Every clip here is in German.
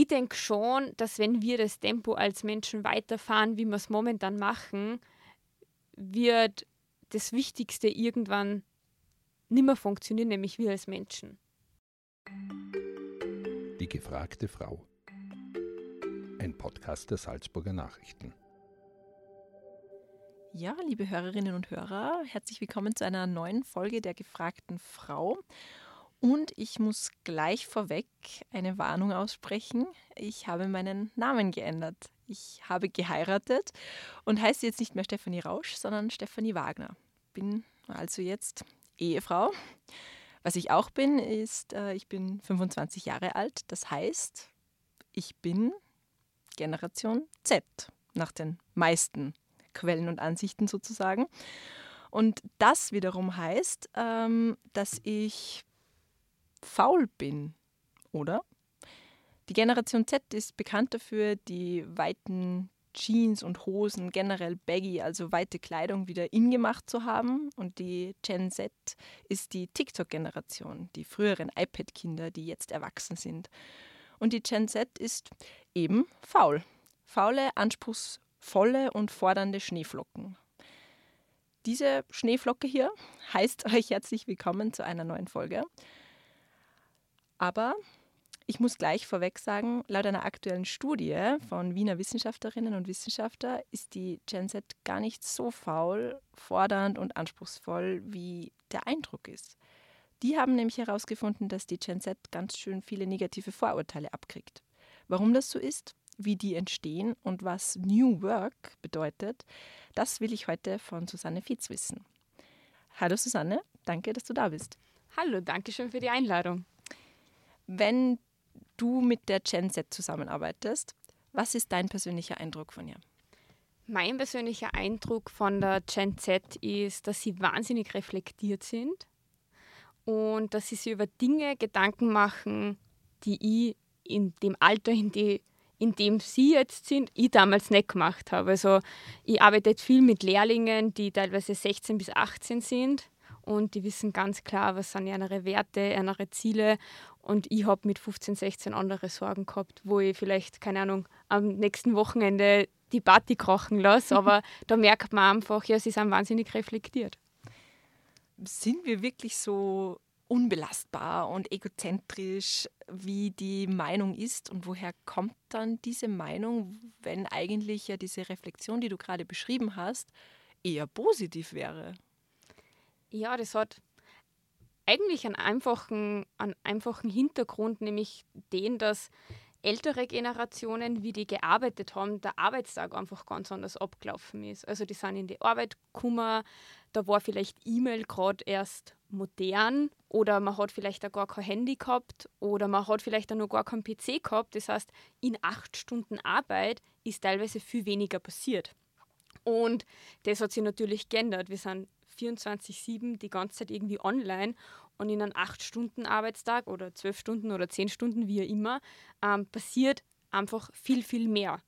ich denke schon, dass wenn wir das Tempo als Menschen weiterfahren, wie wir es momentan machen, wird das Wichtigste irgendwann nicht mehr funktionieren, nämlich wir als Menschen. Die gefragte Frau. Ein Podcast der Salzburger Nachrichten. Ja, liebe Hörerinnen und Hörer, herzlich willkommen zu einer neuen Folge der gefragten Frau. Und ich muss gleich vorweg eine Warnung aussprechen. Ich habe meinen Namen geändert. Ich habe geheiratet und heiße jetzt nicht mehr Stefanie Rausch, sondern Stefanie Wagner. Bin also jetzt Ehefrau. Was ich auch bin, ist, äh, ich bin 25 Jahre alt. Das heißt, ich bin Generation Z nach den meisten Quellen und Ansichten sozusagen. Und das wiederum heißt, ähm, dass ich faul bin, oder? Die Generation Z ist bekannt dafür, die weiten Jeans und Hosen, generell baggy, also weite Kleidung wieder in gemacht zu haben. Und die Gen Z ist die TikTok-Generation, die früheren iPad-Kinder, die jetzt erwachsen sind. Und die Gen Z ist eben faul. Faule, anspruchsvolle und fordernde Schneeflocken. Diese Schneeflocke hier heißt euch herzlich willkommen zu einer neuen Folge. Aber ich muss gleich vorweg sagen, laut einer aktuellen Studie von Wiener Wissenschaftlerinnen und Wissenschaftlern ist die Gen Z gar nicht so faul, fordernd und anspruchsvoll, wie der Eindruck ist. Die haben nämlich herausgefunden, dass die Gen Z ganz schön viele negative Vorurteile abkriegt. Warum das so ist, wie die entstehen und was New Work bedeutet, das will ich heute von Susanne Fietz wissen. Hallo Susanne, danke, dass du da bist. Hallo, danke schön für die Einladung. Wenn du mit der Gen Z zusammenarbeitest, was ist dein persönlicher Eindruck von ihr? Mein persönlicher Eindruck von der Gen Z ist, dass sie wahnsinnig reflektiert sind und dass sie sich über Dinge Gedanken machen, die ich in dem Alter, in, die, in dem sie jetzt sind, ich damals nicht gemacht habe. Also ich arbeite viel mit Lehrlingen, die teilweise 16 bis 18 sind und die wissen ganz klar, was sind ihre Werte, ihre Ziele und ich habe mit 15, 16 andere Sorgen gehabt, wo ich vielleicht, keine Ahnung, am nächsten Wochenende die Party krachen lasse. Aber da merkt man einfach, ja, sie sind wahnsinnig reflektiert. Sind wir wirklich so unbelastbar und egozentrisch, wie die Meinung ist? Und woher kommt dann diese Meinung, wenn eigentlich ja diese Reflexion, die du gerade beschrieben hast, eher positiv wäre? Ja, das hat eigentlich einen einfachen, einen einfachen Hintergrund, nämlich den, dass ältere Generationen, wie die gearbeitet haben, der Arbeitstag einfach ganz anders abgelaufen ist. Also die sind in die Arbeit gekommen, da war vielleicht E-Mail gerade erst modern oder man hat vielleicht auch gar kein Handy gehabt oder man hat vielleicht auch noch gar keinen PC gehabt. Das heißt, in acht Stunden Arbeit ist teilweise viel weniger passiert. Und das hat sich natürlich geändert. Wir sind 24-7 die ganze Zeit irgendwie online und in einem 8-Stunden-Arbeitstag oder 12 Stunden oder 10 Stunden, wie auch immer, ähm, passiert einfach viel, viel mehr.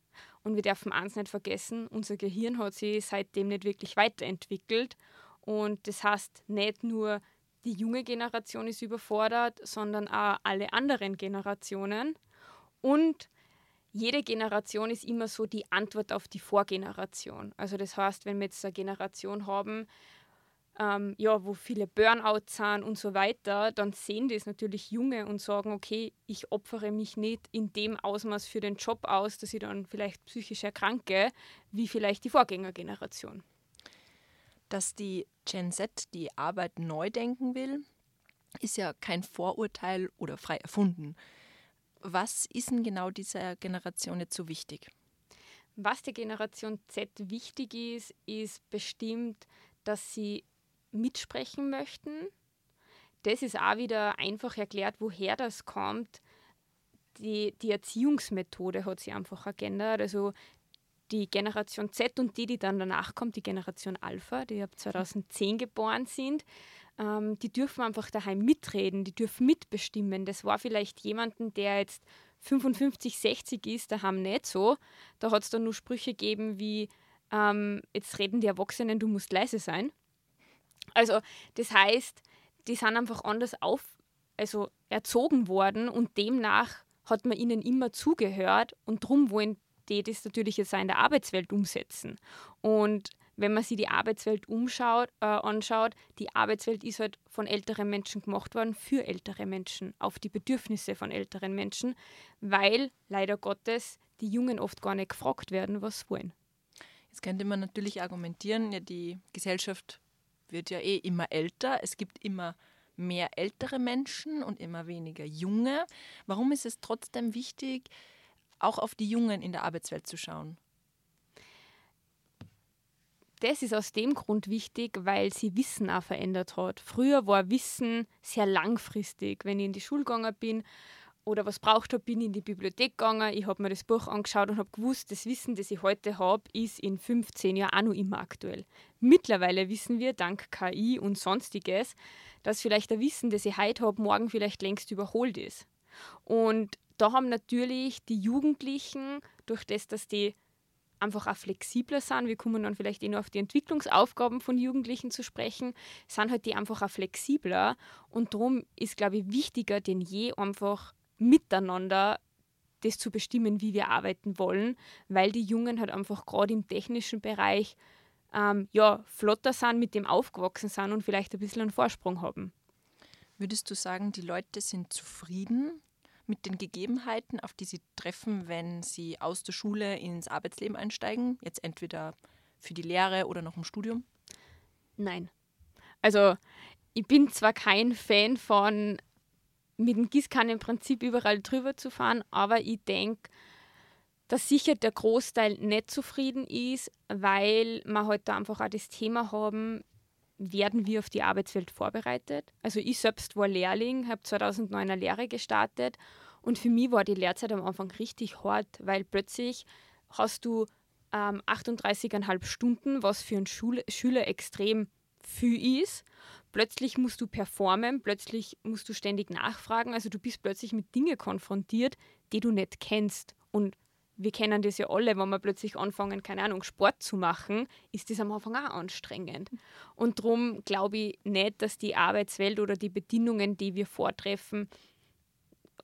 Und wir dürfen eins nicht vergessen, unser Gehirn hat sich seitdem nicht wirklich weiterentwickelt. Und das heißt, nicht nur die junge Generation ist überfordert, sondern auch alle anderen Generationen. Und jede Generation ist immer so die Antwort auf die Vorgeneration. Also das heißt, wenn wir jetzt eine Generation haben, ähm, ja, wo viele Burnouts sind und so weiter, dann sehen das natürlich Junge und sagen, okay, ich opfere mich nicht in dem Ausmaß für den Job aus, dass ich dann vielleicht psychisch erkranke, wie vielleicht die Vorgängergeneration. Dass die Gen Z die Arbeit neu denken will, ist ja kein Vorurteil oder frei erfunden. Was ist denn genau dieser Generation jetzt so wichtig? Was der Generation Z wichtig ist, ist bestimmt, dass sie mitsprechen möchten. Das ist auch wieder einfach erklärt, woher das kommt. Die, die Erziehungsmethode hat sich einfach geändert. Also die Generation Z und die, die dann danach kommt, die Generation Alpha, die ab 2010 geboren sind, ähm, die dürfen einfach daheim mitreden, die dürfen mitbestimmen. Das war vielleicht jemanden, der jetzt 55, 60 ist, daheim nicht so. Da hat es dann nur Sprüche gegeben wie, ähm, jetzt reden die Erwachsenen, du musst leise sein. Also das heißt, die sind einfach anders auf, also erzogen worden und demnach hat man ihnen immer zugehört und darum wollen die das natürlich jetzt auch in der Arbeitswelt umsetzen. Und wenn man sich die Arbeitswelt umschaut, äh, anschaut, die Arbeitswelt ist halt von älteren Menschen gemacht worden für ältere Menschen, auf die Bedürfnisse von älteren Menschen, weil leider Gottes die Jungen oft gar nicht gefragt werden, was wollen. Jetzt könnte man natürlich argumentieren, ja, die Gesellschaft wird ja eh immer älter, es gibt immer mehr ältere Menschen und immer weniger junge. Warum ist es trotzdem wichtig, auch auf die Jungen in der Arbeitswelt zu schauen? das ist aus dem Grund wichtig, weil sie Wissen auch verändert hat. Früher war Wissen sehr langfristig. Wenn ich in die Schule gegangen bin oder was braucht habe, bin ich in die Bibliothek gegangen, ich habe mir das Buch angeschaut und habe gewusst, das Wissen, das ich heute habe, ist in 15 Jahren auch noch immer aktuell. Mittlerweile wissen wir, dank KI und sonstiges, dass vielleicht ein Wissen, das ich heute habe, morgen vielleicht längst überholt ist. Und da haben natürlich die Jugendlichen, durch das, dass die einfach auch flexibler sind. Wir kommen dann vielleicht eh noch auf die Entwicklungsaufgaben von Jugendlichen zu sprechen, sind halt die einfach auch flexibler. Und darum ist, glaube ich, wichtiger denn je einfach miteinander das zu bestimmen, wie wir arbeiten wollen, weil die Jungen halt einfach gerade im technischen Bereich ähm, ja, flotter sind, mit dem aufgewachsen sind und vielleicht ein bisschen einen Vorsprung haben. Würdest du sagen, die Leute sind zufrieden mit den Gegebenheiten, auf die sie treffen, wenn sie aus der Schule ins Arbeitsleben einsteigen? Jetzt entweder für die Lehre oder noch im Studium? Nein. Also ich bin zwar kein Fan von mit dem Gießkannen im Prinzip überall drüber zu fahren, aber ich denke, dass sicher der Großteil nicht zufrieden ist, weil wir heute halt einfach auch das Thema haben, werden wir auf die Arbeitswelt vorbereitet. Also ich selbst war Lehrling, habe 2009 eine Lehre gestartet und für mich war die Lehrzeit am Anfang richtig hart, weil plötzlich hast du ähm, 38,5 Stunden, was für einen Schul Schüler extrem viel ist. Plötzlich musst du performen, plötzlich musst du ständig nachfragen. Also du bist plötzlich mit Dingen konfrontiert, die du nicht kennst. Und wir kennen das ja alle, wenn wir plötzlich anfangen, keine Ahnung, Sport zu machen, ist das am Anfang auch anstrengend. Und darum glaube ich nicht, dass die Arbeitswelt oder die Bedingungen, die wir vortreffen,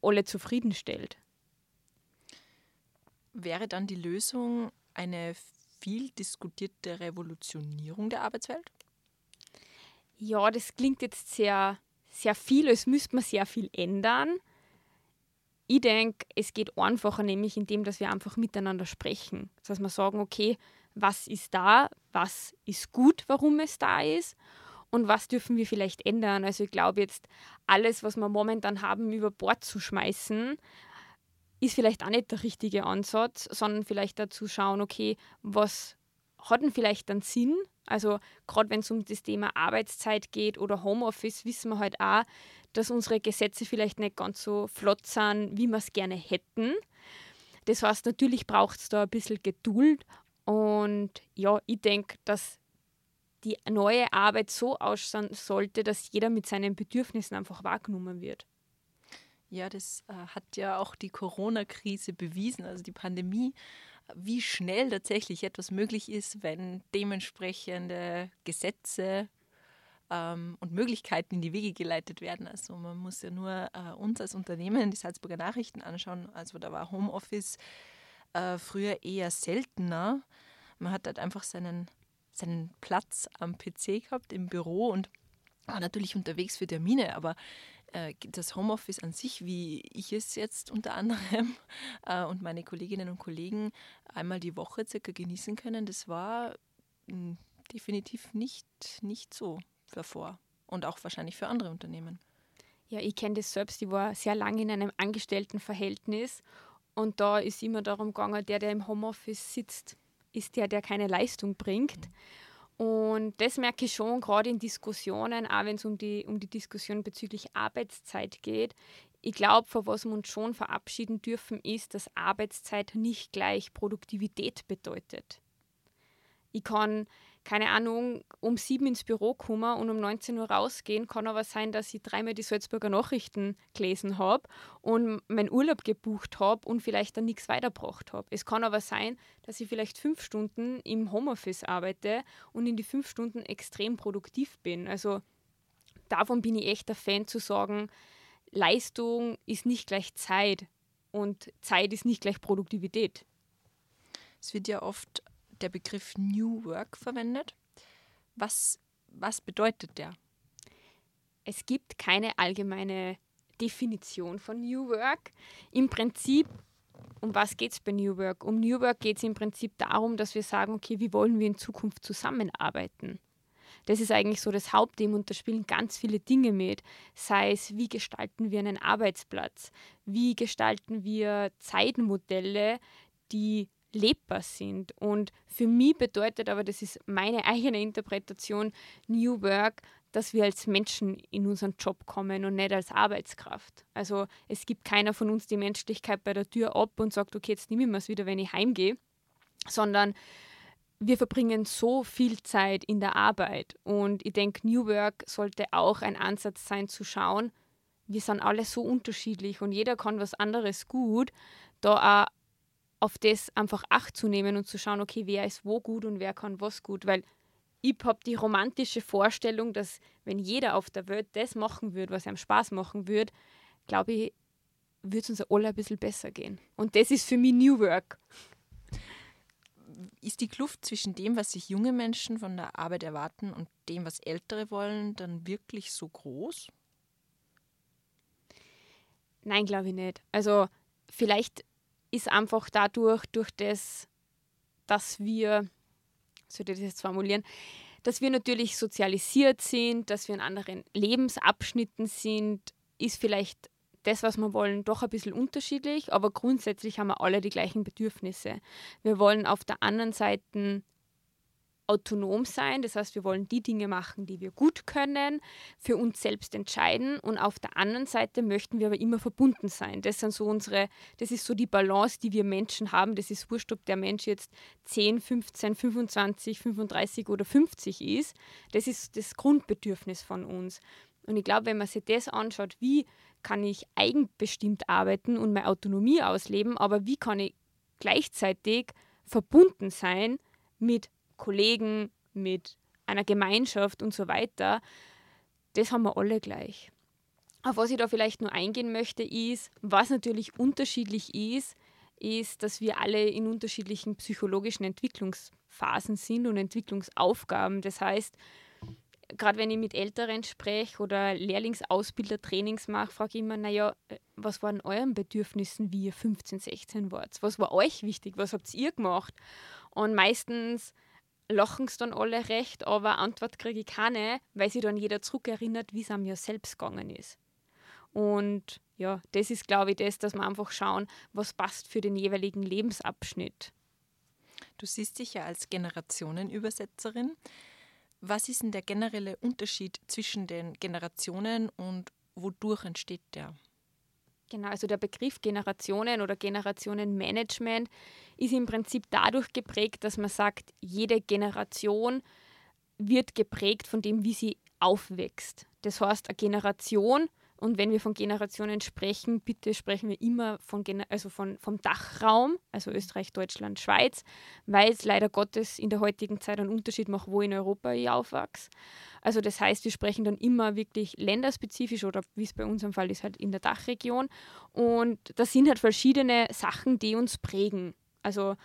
alle zufriedenstellt. Wäre dann die Lösung eine viel diskutierte Revolutionierung der Arbeitswelt? Ja, das klingt jetzt sehr, sehr viel, es müsste man sehr viel ändern. Ich denke, es geht einfacher, nämlich indem, dass wir einfach miteinander sprechen. Dass wir sagen, okay, was ist da, was ist gut, warum es da ist und was dürfen wir vielleicht ändern. Also ich glaube jetzt, alles, was wir momentan haben, über Bord zu schmeißen, ist vielleicht auch nicht der richtige Ansatz, sondern vielleicht dazu schauen, okay, was hat denn vielleicht einen Sinn? Also gerade wenn es um das Thema Arbeitszeit geht oder Homeoffice, wissen wir halt auch, dass unsere Gesetze vielleicht nicht ganz so flott sind, wie wir es gerne hätten. Das heißt, natürlich braucht es da ein bisschen Geduld. Und ja, ich denke, dass die neue Arbeit so ausschauen sollte, dass jeder mit seinen Bedürfnissen einfach wahrgenommen wird. Ja, das äh, hat ja auch die Corona-Krise bewiesen, also die Pandemie, wie schnell tatsächlich etwas möglich ist, wenn dementsprechende Gesetze ähm, und Möglichkeiten in die Wege geleitet werden. Also man muss ja nur äh, uns als Unternehmen die Salzburger Nachrichten anschauen. Also da war Homeoffice äh, früher eher seltener. Man hat halt einfach seinen, seinen Platz am PC gehabt im Büro und war natürlich unterwegs für Termine, aber das Homeoffice an sich, wie ich es jetzt unter anderem äh, und meine Kolleginnen und Kollegen einmal die Woche circa genießen können, das war hm, definitiv nicht, nicht so davor und auch wahrscheinlich für andere Unternehmen. Ja, ich kenne das selbst. Ich war sehr lange in einem Angestelltenverhältnis und da ist immer darum gegangen, der, der im Homeoffice sitzt, ist der, der keine Leistung bringt. Mhm. Und das merke ich schon gerade in Diskussionen, auch wenn es um die, um die Diskussion bezüglich Arbeitszeit geht. Ich glaube, vor was wir uns schon verabschieden dürfen, ist, dass Arbeitszeit nicht gleich Produktivität bedeutet. Ich kann keine Ahnung, um sieben ins Büro kommen und um 19 Uhr rausgehen, kann aber sein, dass ich dreimal die Salzburger Nachrichten gelesen habe und meinen Urlaub gebucht habe und vielleicht dann nichts weitergebracht habe. Es kann aber sein, dass ich vielleicht fünf Stunden im Homeoffice arbeite und in die fünf Stunden extrem produktiv bin. Also davon bin ich echt der Fan zu sagen, Leistung ist nicht gleich Zeit. Und Zeit ist nicht gleich Produktivität. Es wird ja oft der Begriff New Work verwendet. Was, was bedeutet der? Es gibt keine allgemeine Definition von New Work. Im Prinzip, um was geht es bei New Work? Um New Work geht es im Prinzip darum, dass wir sagen, okay, wie wollen wir in Zukunft zusammenarbeiten? Das ist eigentlich so das Hauptthema und da spielen ganz viele Dinge mit. Sei es, wie gestalten wir einen Arbeitsplatz? Wie gestalten wir Zeitmodelle, die lebbar sind. Und für mich bedeutet aber, das ist meine eigene Interpretation, New Work, dass wir als Menschen in unseren Job kommen und nicht als Arbeitskraft. Also es gibt keiner von uns die Menschlichkeit bei der Tür ab und sagt, okay, jetzt nehme ich mir es wieder, wenn ich heimgehe, sondern wir verbringen so viel Zeit in der Arbeit. Und ich denke, New Work sollte auch ein Ansatz sein zu schauen, wir sind alle so unterschiedlich und jeder kann was anderes gut, da auch auf das einfach Acht zu nehmen und zu schauen, okay, wer ist wo gut und wer kann was gut, weil ich habe die romantische Vorstellung, dass wenn jeder auf der Welt das machen würde, was einem Spaß machen würde, glaube ich, würde es uns alle ein bisschen besser gehen. Und das ist für mich New Work. Ist die Kluft zwischen dem, was sich junge Menschen von der Arbeit erwarten und dem, was ältere wollen, dann wirklich so groß? Nein, glaube ich nicht. Also vielleicht ist einfach dadurch, durch das, dass wir, sollte ich das jetzt formulieren, dass wir natürlich sozialisiert sind, dass wir in anderen Lebensabschnitten sind, ist vielleicht das, was wir wollen, doch ein bisschen unterschiedlich, aber grundsätzlich haben wir alle die gleichen Bedürfnisse. Wir wollen auf der anderen Seite autonom sein. Das heißt, wir wollen die Dinge machen, die wir gut können, für uns selbst entscheiden. Und auf der anderen Seite möchten wir aber immer verbunden sein. Das sind so unsere, das ist so die Balance, die wir Menschen haben. Das ist wurscht, ob der Mensch jetzt 10, 15, 25, 35 oder 50 ist. Das ist das Grundbedürfnis von uns. Und ich glaube, wenn man sich das anschaut, wie kann ich eigenbestimmt arbeiten und meine Autonomie ausleben, aber wie kann ich gleichzeitig verbunden sein mit Kollegen, mit einer Gemeinschaft und so weiter, das haben wir alle gleich. Auf was ich da vielleicht nur eingehen möchte, ist, was natürlich unterschiedlich ist, ist, dass wir alle in unterschiedlichen psychologischen Entwicklungsphasen sind und Entwicklungsaufgaben. Das heißt, gerade wenn ich mit Älteren spreche oder Lehrlingsausbilder-Trainings mache, frage ich immer, naja, was waren euren Bedürfnissen, wie ihr 15, 16 wart? Was war euch wichtig? Was habt ihr gemacht? Und meistens lachen es dann alle recht, aber Antwort kriege ich keine, weil sich dann jeder zurückerinnert, wie es einem ja selbst gegangen ist. Und ja, das ist, glaube ich, das, dass wir einfach schauen, was passt für den jeweiligen Lebensabschnitt. Du siehst dich ja als Generationenübersetzerin. Was ist denn der generelle Unterschied zwischen den Generationen und wodurch entsteht der? Genau, also der Begriff Generationen oder Generationenmanagement ist im Prinzip dadurch geprägt, dass man sagt, jede Generation wird geprägt von dem, wie sie aufwächst. Das heißt, eine Generation und wenn wir von Generationen sprechen, bitte sprechen wir immer von, also von, vom Dachraum, also Österreich, Deutschland, Schweiz, weil es leider Gottes in der heutigen Zeit einen Unterschied macht, wo in Europa ich aufwachse. Also das heißt, wir sprechen dann immer wirklich länderspezifisch oder wie es bei unserem Fall ist, halt in der Dachregion. Und das sind halt verschiedene Sachen, die uns prägen. Also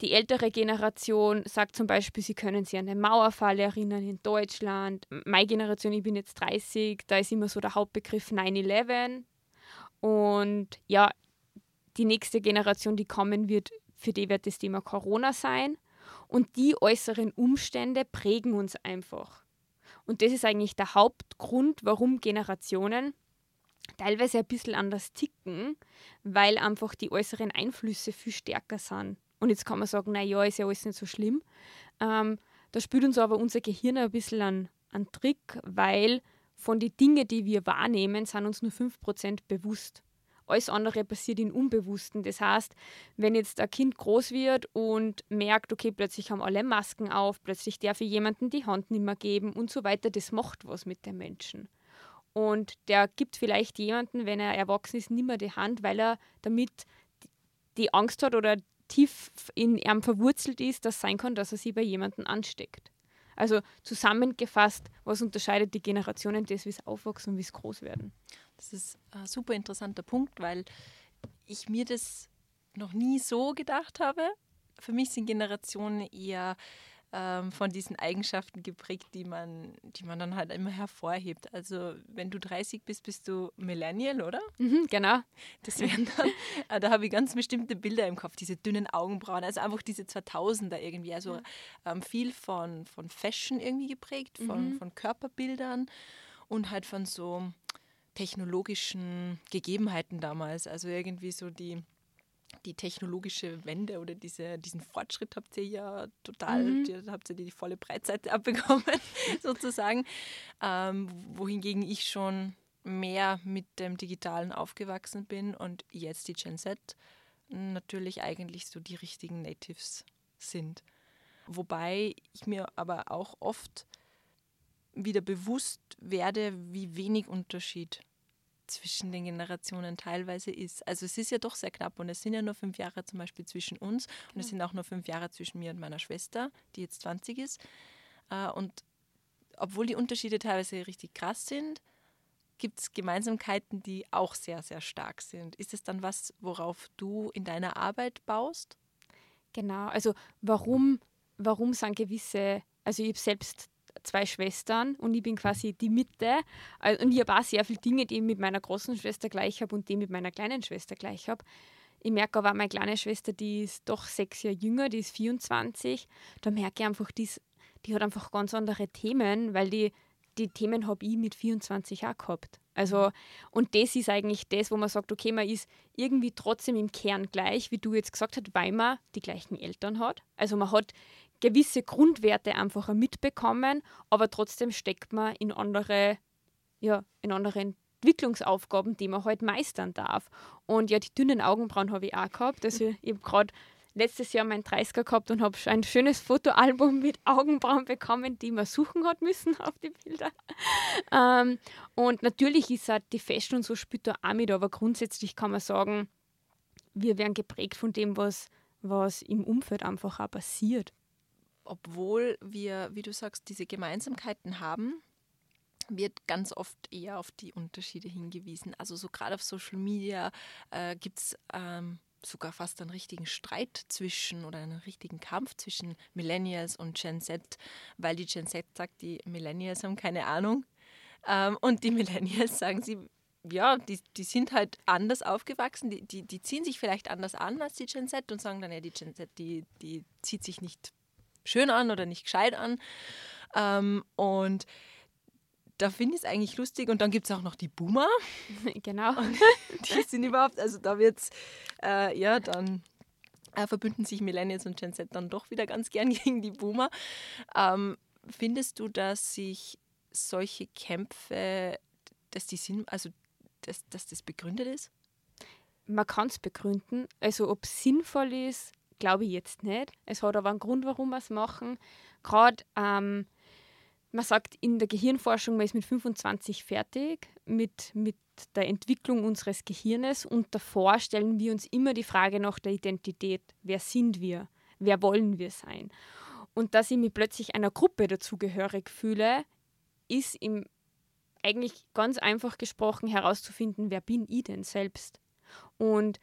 die ältere Generation sagt zum Beispiel, sie können sich an den Mauerfall erinnern in Deutschland. Meine Generation, ich bin jetzt 30, da ist immer so der Hauptbegriff 9-11. Und ja, die nächste Generation, die kommen wird, für die wird das Thema Corona sein. Und die äußeren Umstände prägen uns einfach. Und das ist eigentlich der Hauptgrund, warum Generationen teilweise ein bisschen anders ticken, weil einfach die äußeren Einflüsse viel stärker sind. Und jetzt kann man sagen, naja, ist ja alles nicht so schlimm. Ähm, da spielt uns aber unser Gehirn ein bisschen einen, einen Trick, weil von den Dingen, die wir wahrnehmen, sind uns nur 5% bewusst. Alles andere passiert im Unbewussten. Das heißt, wenn jetzt ein Kind groß wird und merkt, okay, plötzlich haben alle Masken auf, plötzlich darf ich jemandem die Hand nicht mehr geben und so weiter, das macht was mit dem Menschen. Und der gibt vielleicht jemanden, wenn er erwachsen ist, nicht mehr die Hand, weil er damit die Angst hat oder tief in ihm verwurzelt ist, dass sein kann, dass er sie bei jemandem ansteckt. Also zusammengefasst, was unterscheidet die Generationen, das, wie es aufwachsen und wie es groß werden? Das ist ein super interessanter Punkt, weil ich mir das noch nie so gedacht habe. Für mich sind Generationen eher ähm, von diesen Eigenschaften geprägt, die man, die man dann halt immer hervorhebt. Also wenn du 30 bist, bist du Millennial, oder? Mhm, genau. Das wären dann, äh, da habe ich ganz bestimmte Bilder im Kopf, diese dünnen Augenbrauen, also einfach diese 2000er irgendwie, also ähm, viel von, von Fashion irgendwie geprägt, von, Mhm. von Körperbildern und halt von so technologischen Gegebenheiten damals. Also irgendwie so die, die technologische Wende oder diese, diesen Fortschritt habt ihr ja total, Mhm. die, habt ihr die volle Breitseite abbekommen, sozusagen. Ähm, wohingegen ich schon mehr mit dem Digitalen aufgewachsen bin und jetzt die Gen Z natürlich eigentlich so die richtigen Natives sind. Wobei ich mir aber auch oft wieder bewusst werde, wie wenig Unterschied zwischen den Generationen teilweise ist. Also es ist ja doch sehr knapp und es sind ja nur fünf Jahre zum Beispiel zwischen uns und es sind auch nur fünf Jahre zwischen mir und meiner Schwester, die jetzt 20 ist. Äh, Und obwohl die Unterschiede teilweise richtig krass sind, gibt es Gemeinsamkeiten, die auch sehr, sehr stark sind. Ist es dann was, worauf du in deiner Arbeit baust? Genau, also warum, warum sind gewisse, also ich habe selbst zwei Schwestern und ich bin quasi die Mitte Äh, und ich habe auch sehr viele Dinge, die ich mit meiner großen Schwester gleich habe und die mit meiner kleinen Schwester gleich habe. Ich merke aber, meine kleine Schwester, die ist doch sechs Jahre jünger, die ist 24. Da merke ich einfach, die, ist, die hat einfach ganz andere Themen, weil die, die Themen habe ich mit 24 auch gehabt. Also, und das ist eigentlich das, wo man sagt, okay, man ist irgendwie trotzdem im Kern gleich, wie du jetzt gesagt hast, weil man die gleichen Eltern hat. Also man hat gewisse Grundwerte einfach mitbekommen, aber trotzdem steckt man in andere, ja, in andere Entwicklungsaufgaben, die man halt meistern darf. Und ja, die dünnen Augenbrauen habe ich auch gehabt. Also ich habe gerade letztes Jahr mein 30er gehabt und habe ein schönes Fotoalbum mit Augenbrauen bekommen, die man suchen hat müssen auf die Bilder. Ähm, und natürlich ist halt die Fashion und so spielt da auch mit, aber grundsätzlich kann man sagen, wir werden geprägt von dem, was, was im Umfeld einfach auch passiert. Obwohl wir, wie du sagst, diese Gemeinsamkeiten haben, wird ganz oft eher auf die Unterschiede hingewiesen. Also so gerade auf Social Media äh, gibt es ähm, sogar fast einen richtigen Streit zwischen oder einen richtigen Kampf zwischen Millennials und Gen Z, weil die Gen Z sagt, die Millennials haben keine Ahnung ähm, und die Millennials sagen sie, ja, die, die sind halt anders aufgewachsen, die, die, die ziehen sich vielleicht anders an als die Gen Z und sagen dann, ja, die Gen Z, die, die zieht sich nicht schön an oder nicht gescheit an. Ähm, und da finde ich es eigentlich lustig. Und dann gibt es auch noch die Boomer. genau. Die sind überhaupt, also da wird es, äh, ja, dann äh, verbünden sich Millennials und Gen Z dann doch wieder ganz gern gegen die Boomer. Ähm, findest du, dass sich solche Kämpfe, dass die sind, also dass, dass das begründet ist? Man kann es begründen. Also ob es sinnvoll ist, glaube ich jetzt nicht. Es hat aber einen Grund, warum wir es machen. Gerade, ähm, man sagt in der Gehirnforschung, man ist mit 25 fertig mit, mit der Entwicklung unseres Gehirnes und davor stellen wir uns immer die Frage nach der Identität. Wer sind wir? Wer wollen wir sein? Und dass ich mich plötzlich einer Gruppe dazugehörig fühle, ist im eigentlich ganz einfach gesprochen herauszufinden, wer bin ich denn selbst? Und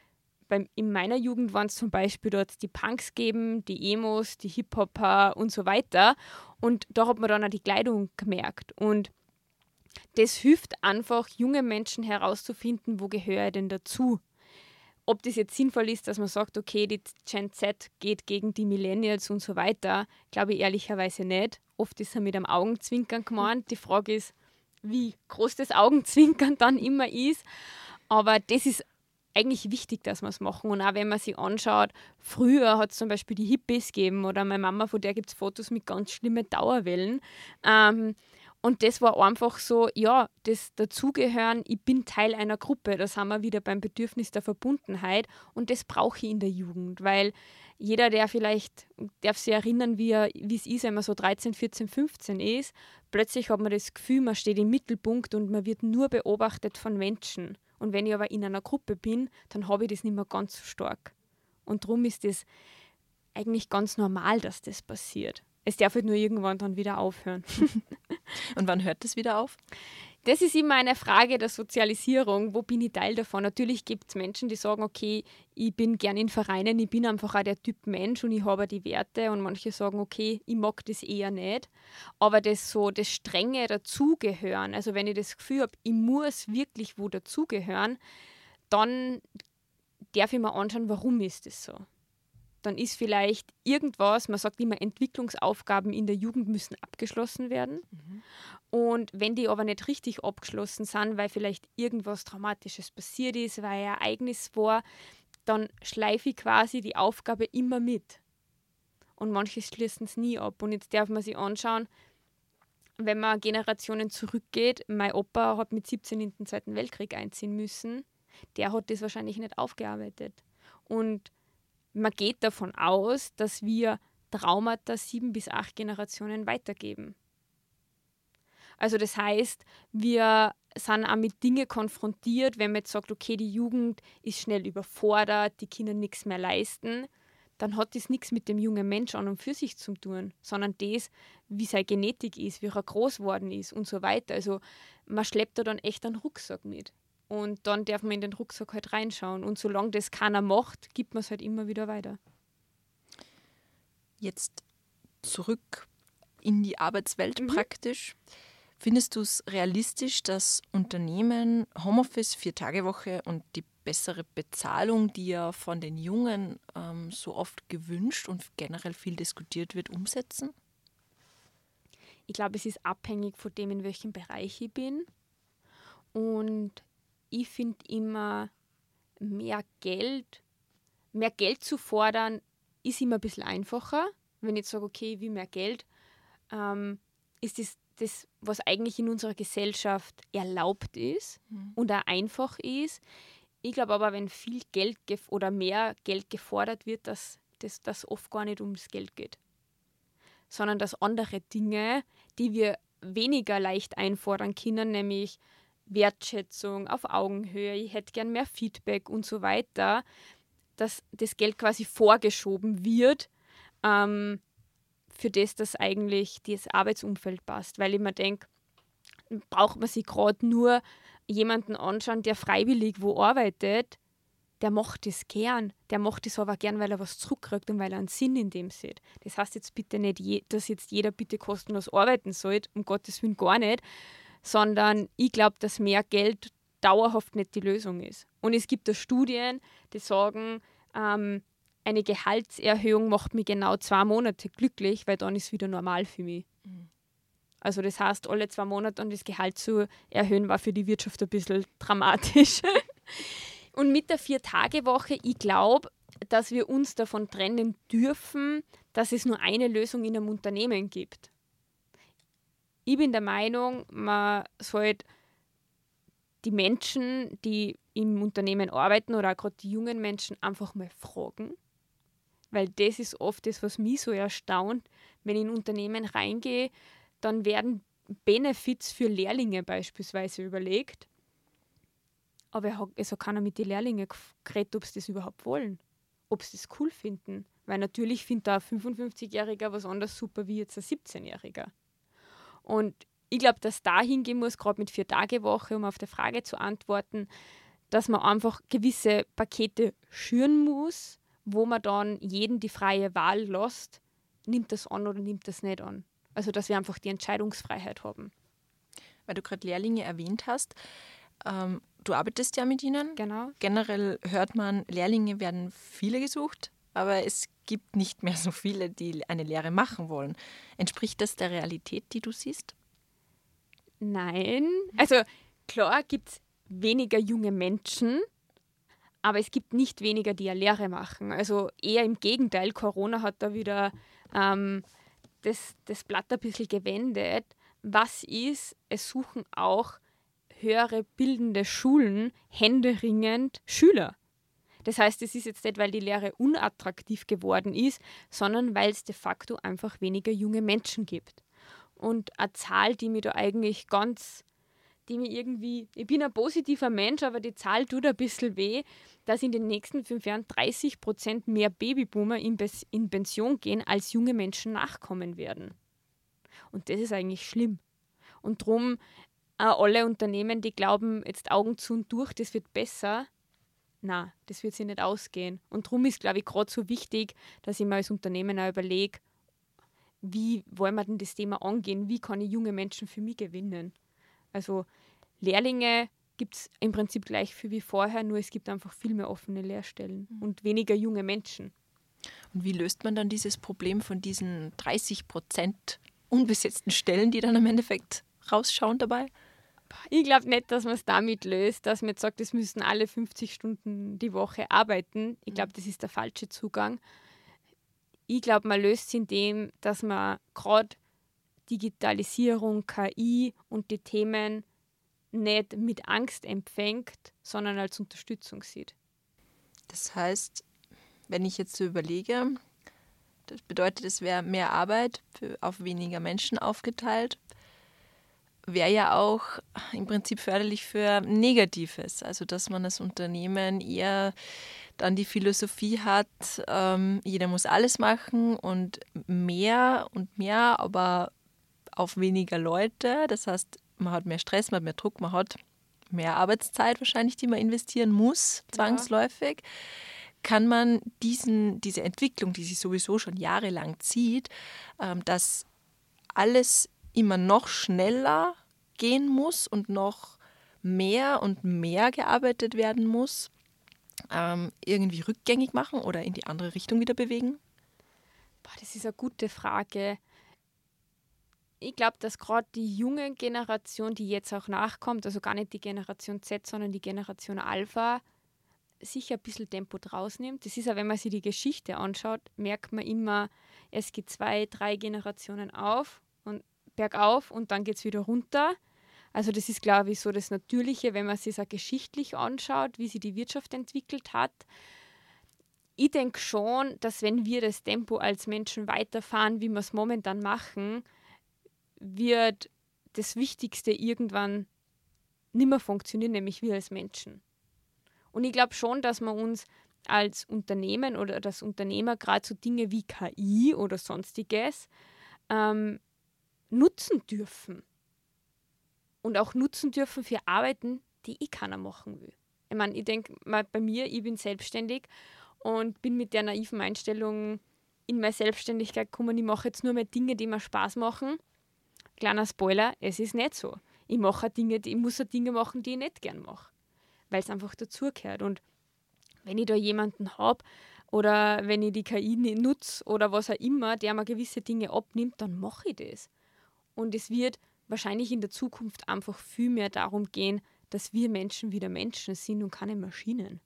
beim, in meiner Jugend waren es zum Beispiel dort die Punks geben, die Emos, die Hip-Hopper und so weiter. Und da hat man dann auch die Kleidung gemerkt. Und das hilft einfach, junge Menschen herauszufinden, wo gehöre ich denn dazu. Ob das jetzt sinnvoll ist, dass man sagt, okay, die Gen Z geht gegen die Millennials und so weiter, glaube ich ehrlicherweise nicht. Oft ist er mit einem Augenzwinkern gemeint. Die Frage ist, wie groß das Augenzwinkern dann immer ist. Aber das ist eigentlich wichtig, dass wir es machen. Und auch wenn man sich anschaut, früher hat es zum Beispiel die Hippies gegeben oder meine Mama, von der gibt es Fotos mit ganz schlimmen Dauerwellen. Ähm, und das war einfach so, ja, das Dazugehören, ich bin Teil einer Gruppe. Da sind wir wieder beim Bedürfnis der Verbundenheit. Und das brauche ich in der Jugend, weil jeder, der vielleicht, darf sich erinnern, wie, wie es ist, wenn man so 13, 14, 15 ist, plötzlich hat man das Gefühl, man steht im Mittelpunkt und man wird nur beobachtet von Menschen. Und wenn ich aber in einer Gruppe bin, dann habe ich das nicht mehr ganz so stark. Und darum ist es eigentlich ganz normal, dass das passiert. Es darf halt nur irgendwann dann wieder aufhören. Und wann hört das wieder auf? Das ist immer eine Frage der Sozialisierung. Wo bin ich Teil davon? Natürlich gibt es Menschen, die sagen, okay, ich bin gern in Vereinen, ich bin einfach auch der Typ Mensch und ich habe die Werte. Und manche sagen, okay, ich mag das eher nicht. Aber das so, das strenge Dazugehören, also wenn ich das Gefühl habe, ich muss wirklich wo dazugehören, dann darf ich mir anschauen, warum ist das so dann ist vielleicht irgendwas, man sagt immer, Entwicklungsaufgaben in der Jugend müssen abgeschlossen werden. Mhm. Und wenn die aber nicht richtig abgeschlossen sind, weil vielleicht irgendwas Traumatisches passiert ist, weil ein Ereignis war, dann schleife ich quasi die Aufgabe immer mit. Und manche schließen es nie ab. Und jetzt darf man sich anschauen, wenn man Generationen zurückgeht, mein Opa hat mit 17 in den Zweiten Weltkrieg einziehen müssen, der hat das wahrscheinlich nicht aufgearbeitet. Und man geht davon aus, dass wir Traumata sieben bis acht Generationen weitergeben. Also das heißt, wir sind auch mit Dingen konfrontiert, wenn man jetzt sagt, okay, die Jugend ist schnell überfordert, die Kinder nichts mehr leisten, dann hat das nichts mit dem jungen Mensch an und für sich zu tun, sondern das, wie seine Genetik ist, wie er groß worden ist und so weiter. Also man schleppt da dann echt einen Rucksack mit. Und dann darf man in den Rucksack halt reinschauen. Und solange das keiner macht, gibt man es halt immer wieder weiter. Jetzt zurück in die Arbeitswelt mhm. praktisch. Findest du es realistisch, dass Unternehmen Homeoffice, Vier-Tage-Woche und die bessere Bezahlung, die ja von den Jungen ähm, so oft gewünscht und generell viel diskutiert wird, umsetzen? Ich glaube, es ist abhängig von dem, in welchem Bereich ich bin. Und ich finde immer, mehr Geld, mehr Geld zu fordern, ist immer ein bisschen einfacher. Wenn ich sage, okay, wie mehr Geld, ähm, ist das, das, was eigentlich in unserer Gesellschaft erlaubt ist mhm. und auch einfach ist. Ich glaube aber, wenn viel Geld oder mehr Geld gefordert wird, dass das dass oft gar nicht ums Geld geht, sondern dass andere Dinge, die wir weniger leicht einfordern können, nämlich Wertschätzung auf Augenhöhe, ich hätte gern mehr Feedback und so weiter, dass das Geld quasi vorgeschoben wird, ähm, für das das eigentlich das Arbeitsumfeld passt. Weil ich mir denke, braucht man sich gerade nur jemanden anschauen, der freiwillig wo arbeitet, der macht das gern. Der macht das aber gern, weil er was zurückkriegt und weil er einen Sinn in dem sieht. Das heißt jetzt bitte nicht, dass jetzt jeder bitte kostenlos arbeiten soll, um Gottes Willen gar nicht, sondern ich glaube, dass mehr Geld dauerhaft nicht die Lösung ist. Und es gibt da Studien, die sagen, ähm, eine Gehaltserhöhung macht mich genau zwei Monate glücklich, weil dann ist es wieder normal für mich. Mhm. Also das heißt, alle zwei Monate das Gehalt zu erhöhen, war für die Wirtschaft ein bisschen dramatisch. Und mit der Vier-Tage-Woche, ich glaube, dass wir uns davon trennen dürfen, dass es nur eine Lösung in einem Unternehmen gibt ich bin der Meinung, man sollte die Menschen, die im Unternehmen arbeiten oder auch gerade die jungen Menschen einfach mal fragen. Weil das ist oft das, was mich so erstaunt. Wenn ich in ein Unternehmen reingehe, dann werden Benefits für Lehrlinge beispielsweise überlegt. Aber es hat keiner mit den Lehrlingen geredet, ob sie das überhaupt wollen, ob sie das cool finden. Weil natürlich findet da ein 55-Jähriger was anderes super wie jetzt ein 17-Jähriger. Und ich glaube, dass da hingehen muss, gerade mit Vier-Tage-Woche, um auf die Frage zu antworten, dass man einfach gewisse Pakete schüren muss, wo man dann jeden die freie Wahl lässt, nimmt das an oder nimmt das nicht an. Also, dass wir einfach die Entscheidungsfreiheit haben. Weil du gerade Lehrlinge erwähnt hast, ähm, du arbeitest ja mit ihnen. Genau. Generell hört man, Lehrlinge werden viele gesucht, aber es gibt nicht mehr so viele, die eine Lehre machen wollen. Entspricht das der Realität, die du siehst? Nein. Also klar gibt es weniger junge Menschen, aber es gibt nicht weniger, die eine Lehre machen. Also eher im Gegenteil, Corona hat da wieder ähm, das, das Blatt ein bisschen gewendet. Was ist, es suchen auch höhere bildende Schulen händeringend Schüler. Das heißt, es ist jetzt nicht, weil die Lehre unattraktiv geworden ist, sondern weil es de facto einfach weniger junge Menschen gibt. Und eine Zahl, die mir da eigentlich ganz, die mir irgendwie, ich bin ein positiver Mensch, aber die Zahl tut ein bisschen weh, dass in den nächsten fünf Jahren 30 Prozent mehr Babyboomer in, in Pension gehen, als junge Menschen nachkommen werden. Und das ist eigentlich schlimm. Und darum auch alle Unternehmen, die glauben, jetzt Augen zu und durch, das wird besser. Na, das wird sich nicht ausgehen. Und darum ist, glaube ich, gerade so wichtig, dass ich mir als Unternehmen auch überlege, wie wollen wir denn das Thema angehen? Wie kann ich junge Menschen für mich gewinnen? Also Lehrlinge gibt es im Prinzip gleich viel wie vorher, nur es gibt einfach viel mehr offene Lehrstellen mhm. und weniger junge Menschen. Und wie löst man dann dieses Problem von diesen 30 Prozent unbesetzten Stellen, die dann im Endeffekt rausschauen dabei? Ich glaube nicht, dass man es damit löst, dass man jetzt sagt, es müssen alle 50 Stunden die Woche arbeiten. Ich glaube, mhm. das ist der falsche Zugang. Ich glaube, man löst es indem, dass man gerade Digitalisierung, KI und die Themen nicht mit Angst empfängt, sondern als Unterstützung sieht. Das heißt, wenn ich jetzt so überlege, das bedeutet, es wäre mehr Arbeit auf weniger Menschen aufgeteilt, wäre ja auch im Prinzip förderlich für Negatives. Also, dass man als Unternehmen eher dann die Philosophie hat, ähm, jeder muss alles machen und mehr und mehr, aber auf weniger Leute. Das heißt, man hat mehr Stress, man hat mehr Druck, man hat mehr Arbeitszeit wahrscheinlich, die man investieren muss, zwangsläufig. Ja. Kann man diesen, diese Entwicklung, die sich sowieso schon jahrelang zieht, ähm, dass alles immer noch schneller gehen muss und noch mehr und mehr gearbeitet werden muss, ähm, irgendwie rückgängig machen oder in die andere Richtung wieder bewegen? Boah, das ist eine gute Frage ich glaube, dass gerade die junge Generation, die jetzt auch nachkommt, also gar nicht die Generation Z, sondern die Generation Alpha, sicher ein bisschen Tempo draus nimmt. Das ist ja, wenn man sich die Geschichte anschaut, merkt man immer, es geht zwei, drei Generationen auf und bergauf und dann geht es wieder runter. Also das ist, glaube ich, so das Natürliche, wenn man sich das geschichtlich anschaut, wie sich die Wirtschaft entwickelt hat. Ich denke schon, dass wenn wir das Tempo als Menschen weiterfahren, wie wir es momentan machen, wird das Wichtigste irgendwann nicht mehr funktionieren, nämlich wir als Menschen. Und ich glaube schon, dass man uns als Unternehmen oder das Unternehmer gerade so Dinge wie KI oder sonstiges ähm, nutzen dürfen. Und auch nutzen dürfen für Arbeiten, die ich keiner machen will. Ich meine, ich denke mal bei mir, ich bin selbstständig und bin mit der naiven Einstellung in meine Selbstständigkeit gekommen. Ich mache jetzt nur mehr Dinge, die mir Spaß machen Kleiner Spoiler, es ist nicht so. Ich mache Dinge, ich muss Dinge machen, die ich nicht gern mache. Weil es einfach dazugehört. Und wenn ich da jemanden habe oder wenn ich die KI nutze oder was auch immer, der mir gewisse Dinge abnimmt, dann mache ich das. Und es wird wahrscheinlich in der Zukunft einfach viel mehr darum gehen, dass wir Menschen wieder Menschen sind und keine Maschinen.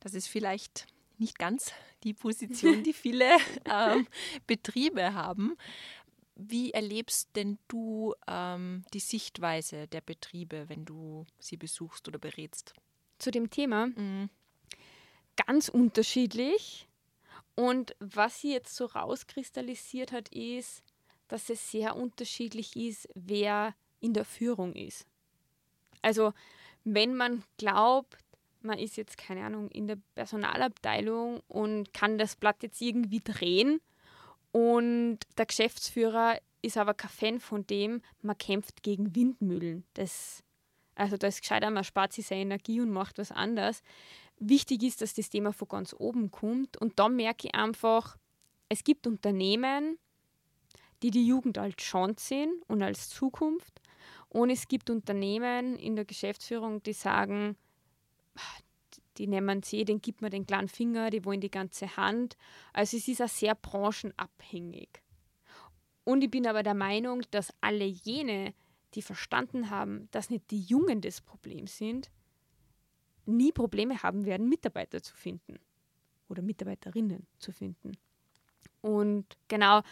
Das ist vielleicht nicht ganz die Position, die viele ähm, Betriebe haben. Wie erlebst denn du ähm, die Sichtweise der Betriebe, wenn du sie besuchst oder berätst? Zu dem Thema? Mhm. Ganz unterschiedlich. Und was sie jetzt so rauskristallisiert hat, ist, dass es sehr unterschiedlich ist, wer in der Führung ist. Also, wenn man glaubt, man ist jetzt, keine Ahnung, in der Personalabteilung und kann das Blatt jetzt irgendwie drehen, und der Geschäftsführer ist aber kein Fan von dem, man kämpft gegen Windmühlen. Das, also da ist gescheiter, man spart sich seine Energie und macht was anderes. Wichtig ist, dass das Thema von ganz oben kommt. Und da merke ich einfach, es gibt Unternehmen, die die Jugend als Chance sehen und als Zukunft. Und es gibt Unternehmen in der Geschäftsführung, die sagen, die nehmen sie, den gibt man den kleinen Finger, die wollen die ganze Hand. Also es ist auch sehr branchenabhängig. Und ich bin aber der Meinung, dass alle jene, die verstanden haben, dass nicht die Jungen das Problem sind, nie Probleme haben werden, Mitarbeiter zu finden oder Mitarbeiterinnen zu finden. Und genau,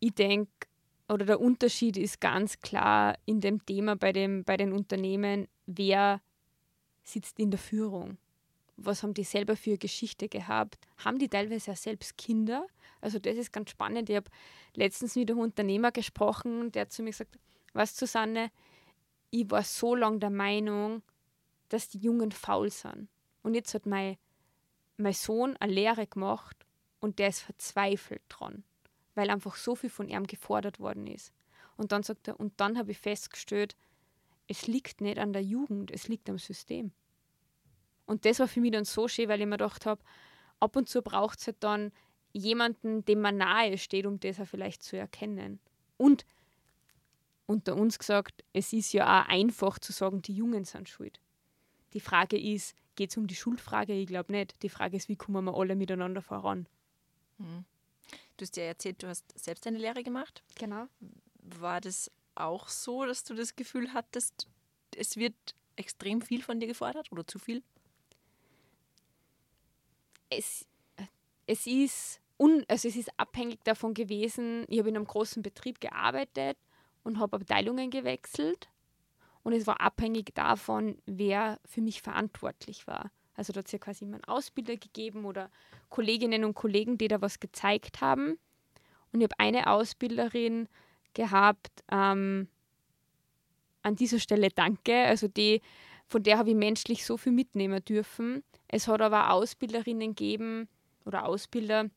ich denke, oder der Unterschied ist ganz klar in dem Thema bei, dem, bei den Unternehmen, wer sitzt in der Führung. Was haben die selber für Geschichte gehabt? Haben die teilweise auch selbst Kinder? Also das ist ganz spannend. Ich habe letztens mit einem Unternehmer gesprochen, der hat zu mir gesagt, was Susanne, ich war so lange der Meinung, dass die Jungen faul sind. Und jetzt hat mein, mein Sohn eine Lehre gemacht und der ist verzweifelt dran, weil einfach so viel von ihm gefordert worden ist. Und dann sagt er, und dann habe ich festgestellt, es liegt nicht an der Jugend, es liegt am System. Und das war für mich dann so schön, weil ich mir gedacht habe, ab und zu braucht es halt dann jemanden, dem man nahe steht, um das auch vielleicht zu erkennen. Und unter uns gesagt, es ist ja auch einfach zu sagen, die Jungen sind schuld. Die Frage ist, geht es um die Schuldfrage? Ich glaube nicht. Die Frage ist, wie kommen wir alle miteinander voran? Mhm. Du hast ja erzählt, du hast selbst eine Lehre gemacht. Genau. War das auch so, dass du das Gefühl hattest, es wird extrem viel von dir gefordert oder zu viel? Es, es, ist, un, also es ist abhängig davon gewesen, ich habe in einem großen Betrieb gearbeitet und habe Abteilungen gewechselt. Und es war abhängig davon, wer für mich verantwortlich war. Also da hat es ja quasi immer einen Ausbilder gegeben oder Kolleginnen und Kollegen, die da was gezeigt haben. Und ich habe eine Ausbilderin gehabt, ähm, an dieser Stelle danke. Also die, von der habe ich menschlich so viel mitnehmen dürfen. Es hat aber Ausbilderinnen gegeben oder Ausbilder,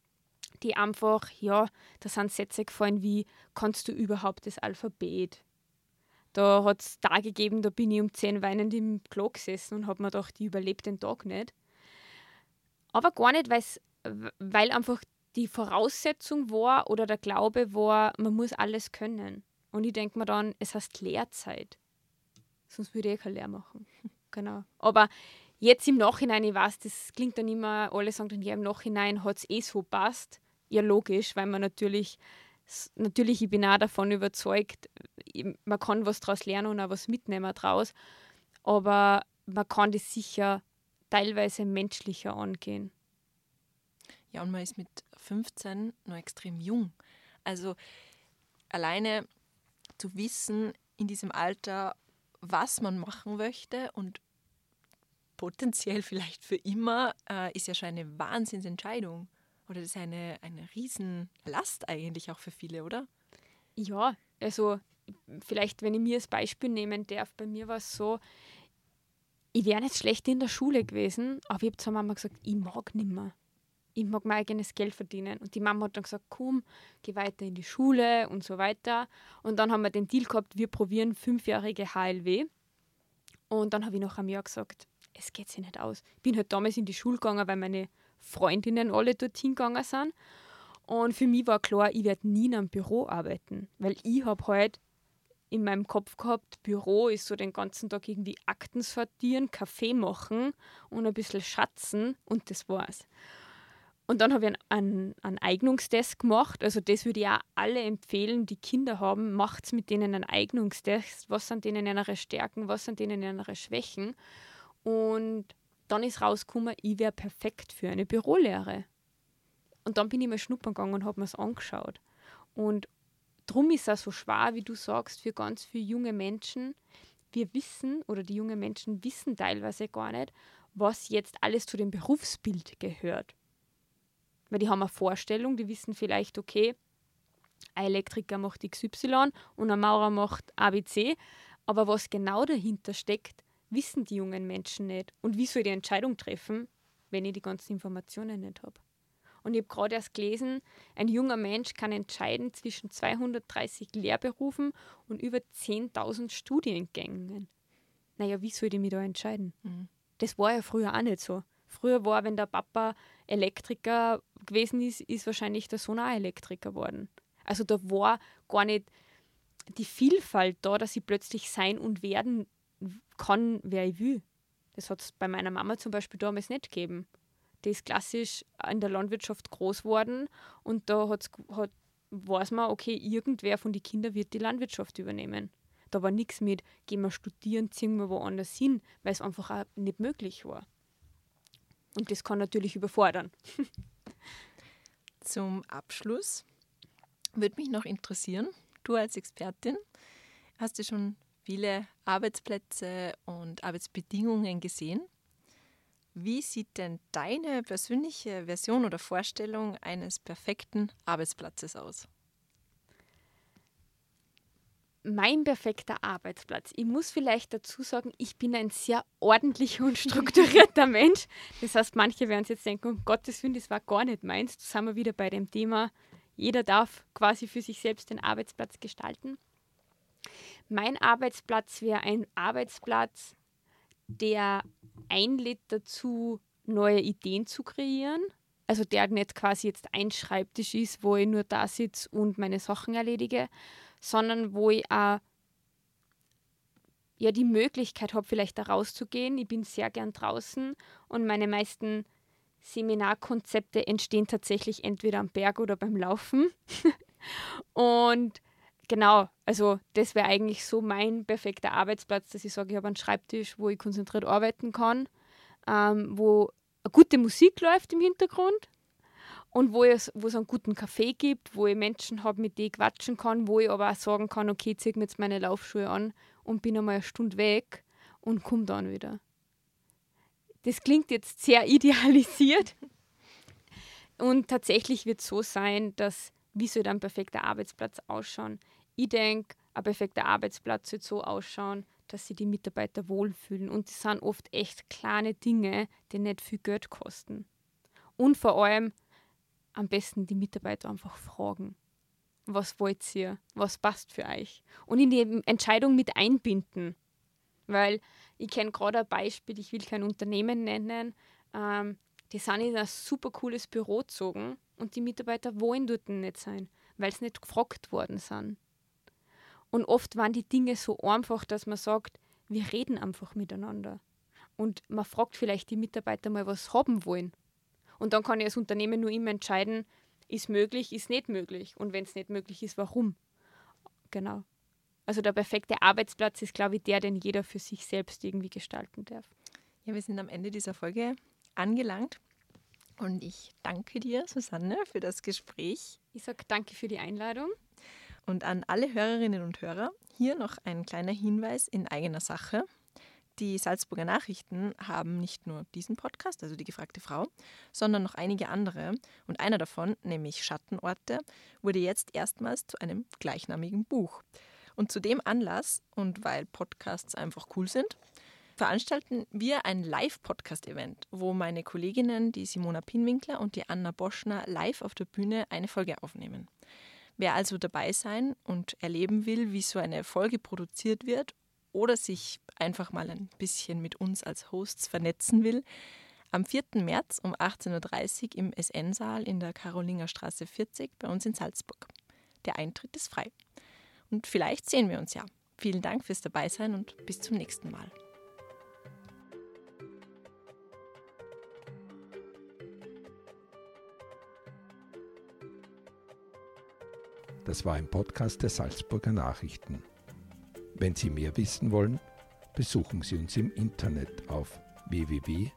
die einfach, ja, da sind Sätze gefallen wie, kannst du überhaupt das Alphabet? Da hat es Tage gegeben, da bin ich um 10 weinend im Klo gesessen und habe mir gedacht, ich überlebe den Tag nicht. Aber gar nicht, weil einfach die Voraussetzung war oder der Glaube war, man muss alles können. Und ich denke mir dann, es heißt Lehrzeit. Sonst würde ich eh keine Lehr machen. genau. Aber jetzt im Nachhinein, ich weiß, das klingt dann immer, alle sagen dann, ja, im Nachhinein hat es eh so passt. Ja, logisch, weil man natürlich, natürlich, ich bin auch davon überzeugt, man kann was daraus lernen und auch was mitnehmen daraus. Aber man kann das sicher teilweise menschlicher angehen. Ja, und man ist mit 15 noch extrem jung. Also alleine zu wissen in diesem Alter, was man machen möchte und potenziell vielleicht für immer, äh, ist ja schon eine Wahnsinnsentscheidung. Oder das ist eine, eine Riesenlast eigentlich auch für viele, oder? Ja, also vielleicht, wenn ich mir als Beispiel nehmen darf, bei mir war es so, ich wäre nicht schlecht in der Schule gewesen, aber ich habe zur Mama gesagt, ich mag nicht mehr. Ich mag mein eigenes Geld verdienen. Und die Mama hat dann gesagt, komm, geh weiter in die Schule und so weiter. Und dann haben wir den Deal gehabt, wir probieren fünfjährige HLW. Und dann habe ich nach einem Jahr gesagt, es geht sich nicht aus. Ich bin halt damals in die Schule gegangen, weil meine Freundinnen alle dorthin gegangen sind. Und für mich war klar, ich werde nie in einem Büro arbeiten, weil ich habe halt in meinem Kopf gehabt, Büro ist so den ganzen Tag irgendwie Akten sortieren, Kaffee machen und ein bisschen schatzen und das war's. Und dann habe ich einen, einen, Eignungstest gemacht. Also das würde ich auch alle empfehlen, die Kinder haben, macht mit denen einen Eignungstest. Was sind denen ihre Stärken, was sind denen ihre Schwächen? Und dann ist rausgekommen, ich wäre perfekt für eine Bürolehre. Und dann bin ich mal schnuppern gegangen und habe mir es angeschaut. Und darum ist es so schwer, wie du sagst, für ganz viele junge Menschen. Wir wissen, oder die jungen Menschen wissen teilweise gar nicht, was jetzt alles zu dem Berufsbild gehört. Weil die haben eine Vorstellung, die wissen vielleicht, okay, ein Elektriker macht XY und ein Maurer macht ABC. Aber was genau dahinter steckt, wissen die jungen Menschen nicht. Und wie soll ich die Entscheidung treffen, wenn ich die ganzen Informationen nicht habe? Und ich habe gerade erst gelesen, ein junger Mensch kann entscheiden zwischen 230 Lehrberufen und über 10.000 Studiengängen. Naja, wie soll ich mich da entscheiden? Mhm. Das war ja früher auch nicht so. Früher war, wenn der Papa Elektriker gewesen ist, ist wahrscheinlich der Sohn auch Elektriker geworden. Also da war gar nicht die Vielfalt da, dass ich plötzlich sein und werden kann, wer ich will. Das hat es bei meiner Mama zum Beispiel damals nicht gegeben. Die ist klassisch in der Landwirtschaft groß geworden und da hat's, hat, weiß man, okay, irgendwer von den Kindern wird die Landwirtschaft übernehmen. Da war nichts mit, gehen wir studieren, ziehen wir woanders hin, weil es einfach auch nicht möglich war. Und das kann natürlich überfordern. Zum Abschluss würde mich noch interessieren, du als Expertin, hast du schon viele Arbeitsplätze und Arbeitsbedingungen gesehen. Wie sieht denn deine persönliche Version oder Vorstellung eines perfekten Arbeitsplatzes aus? Mein perfekter Arbeitsplatz. Ich muss vielleicht dazu sagen, ich bin ein sehr ordentlicher und strukturierter Mensch. Das heißt, manche werden sich jetzt denken, um Gottes Willen, das war gar nicht meins. Da sind wir wieder bei dem Thema, jeder darf quasi für sich selbst den Arbeitsplatz gestalten. mein Arbeitsplatz wäre ein Arbeitsplatz, der einlädt dazu, neue Ideen zu kreieren. Also der nicht quasi jetzt ein Schreibtisch ist, wo ich nur da sitze und meine Sachen erledige, sondern wo ich auch ja, die Möglichkeit habe, vielleicht da rauszugehen. Ich bin sehr gern draußen und meine meisten Seminarkonzepte entstehen tatsächlich entweder am Berg oder beim Laufen. und genau, also das wäre eigentlich so mein perfekter Arbeitsplatz, dass ich sage, ich habe einen Schreibtisch, wo ich konzentriert arbeiten kann, ähm, wo gute Musik läuft im Hintergrund und wo es, wo es einen guten Kaffee gibt, wo ich Menschen habe, mit denen ich quatschen kann, wo ich aber auch sagen kann, okay, zieh mir jetzt meine Laufschuhe an und bin einmal eine Stunde weg und komme dann wieder. Das klingt jetzt sehr idealisiert. Und tatsächlich wird es so sein, dass, wie soll ein perfekter Arbeitsplatz ausschauen? Ich denke, ein perfekter Arbeitsplatz wird so ausschauen, dass sich die Mitarbeiter wohlfühlen. Und das sind oft echt kleine Dinge, die nicht viel Geld kosten. Und vor allem am besten die Mitarbeiter einfach fragen. Was wollt ihr? Was passt für euch? Und in die Entscheidung mit einbinden. Weil ich kenne gerade ein Beispiel, ich will kein Unternehmen nennen, ähm, die sind in ein super cooles Büro gezogen und die Mitarbeiter wollen dort nicht sein, weil sie nicht gefragt worden sind. Und oft waren die Dinge so einfach, dass man sagt, wir reden einfach miteinander. Und man fragt vielleicht die Mitarbeiter mal, was haben wollen. Und dann kann ich als Unternehmen nur immer entscheiden, ist möglich, ist nicht möglich. Und wenn es nicht möglich ist, warum? Genau. Also der perfekte Arbeitsplatz ist, glaube ich, der, den jeder für sich selbst irgendwie gestalten darf. Ja, wir sind am Ende dieser Folge angelangt. Und ich danke dir, Susanne, für das Gespräch. Ich sage danke für die Einladung. Und an alle Hörerinnen und Hörer hier noch ein kleiner Hinweis in eigener Sache. Die Salzburger Nachrichten haben nicht nur diesen Podcast, also die gefragte Frau, sondern noch einige andere. Und einer davon, nämlich Schattenorte, wurde jetzt erstmals zu einem gleichnamigen Buch. Und zu dem Anlass und weil Podcasts einfach cool sind, veranstalten wir ein Live-Podcast-Event, wo meine Kolleginnen, die Simona Pinwinkler und die Anna Boschner, live auf der Bühne eine Folge aufnehmen. Wer also dabei sein und erleben will, wie so eine Folge produziert wird oder sich einfach mal ein bisschen mit uns als Hosts vernetzen will, am 4. März um 18.30 Uhr im SN-Saal in der Karolingerstraße 40 bei uns in Salzburg. Der Eintritt ist frei. Und vielleicht sehen wir uns ja. Vielen Dank fürs Dabeisein und bis zum nächsten Mal. Das war ein Podcast der Salzburger Nachrichten. Wenn Sie mehr wissen wollen, besuchen Sie uns im Internet auf www.sn.at.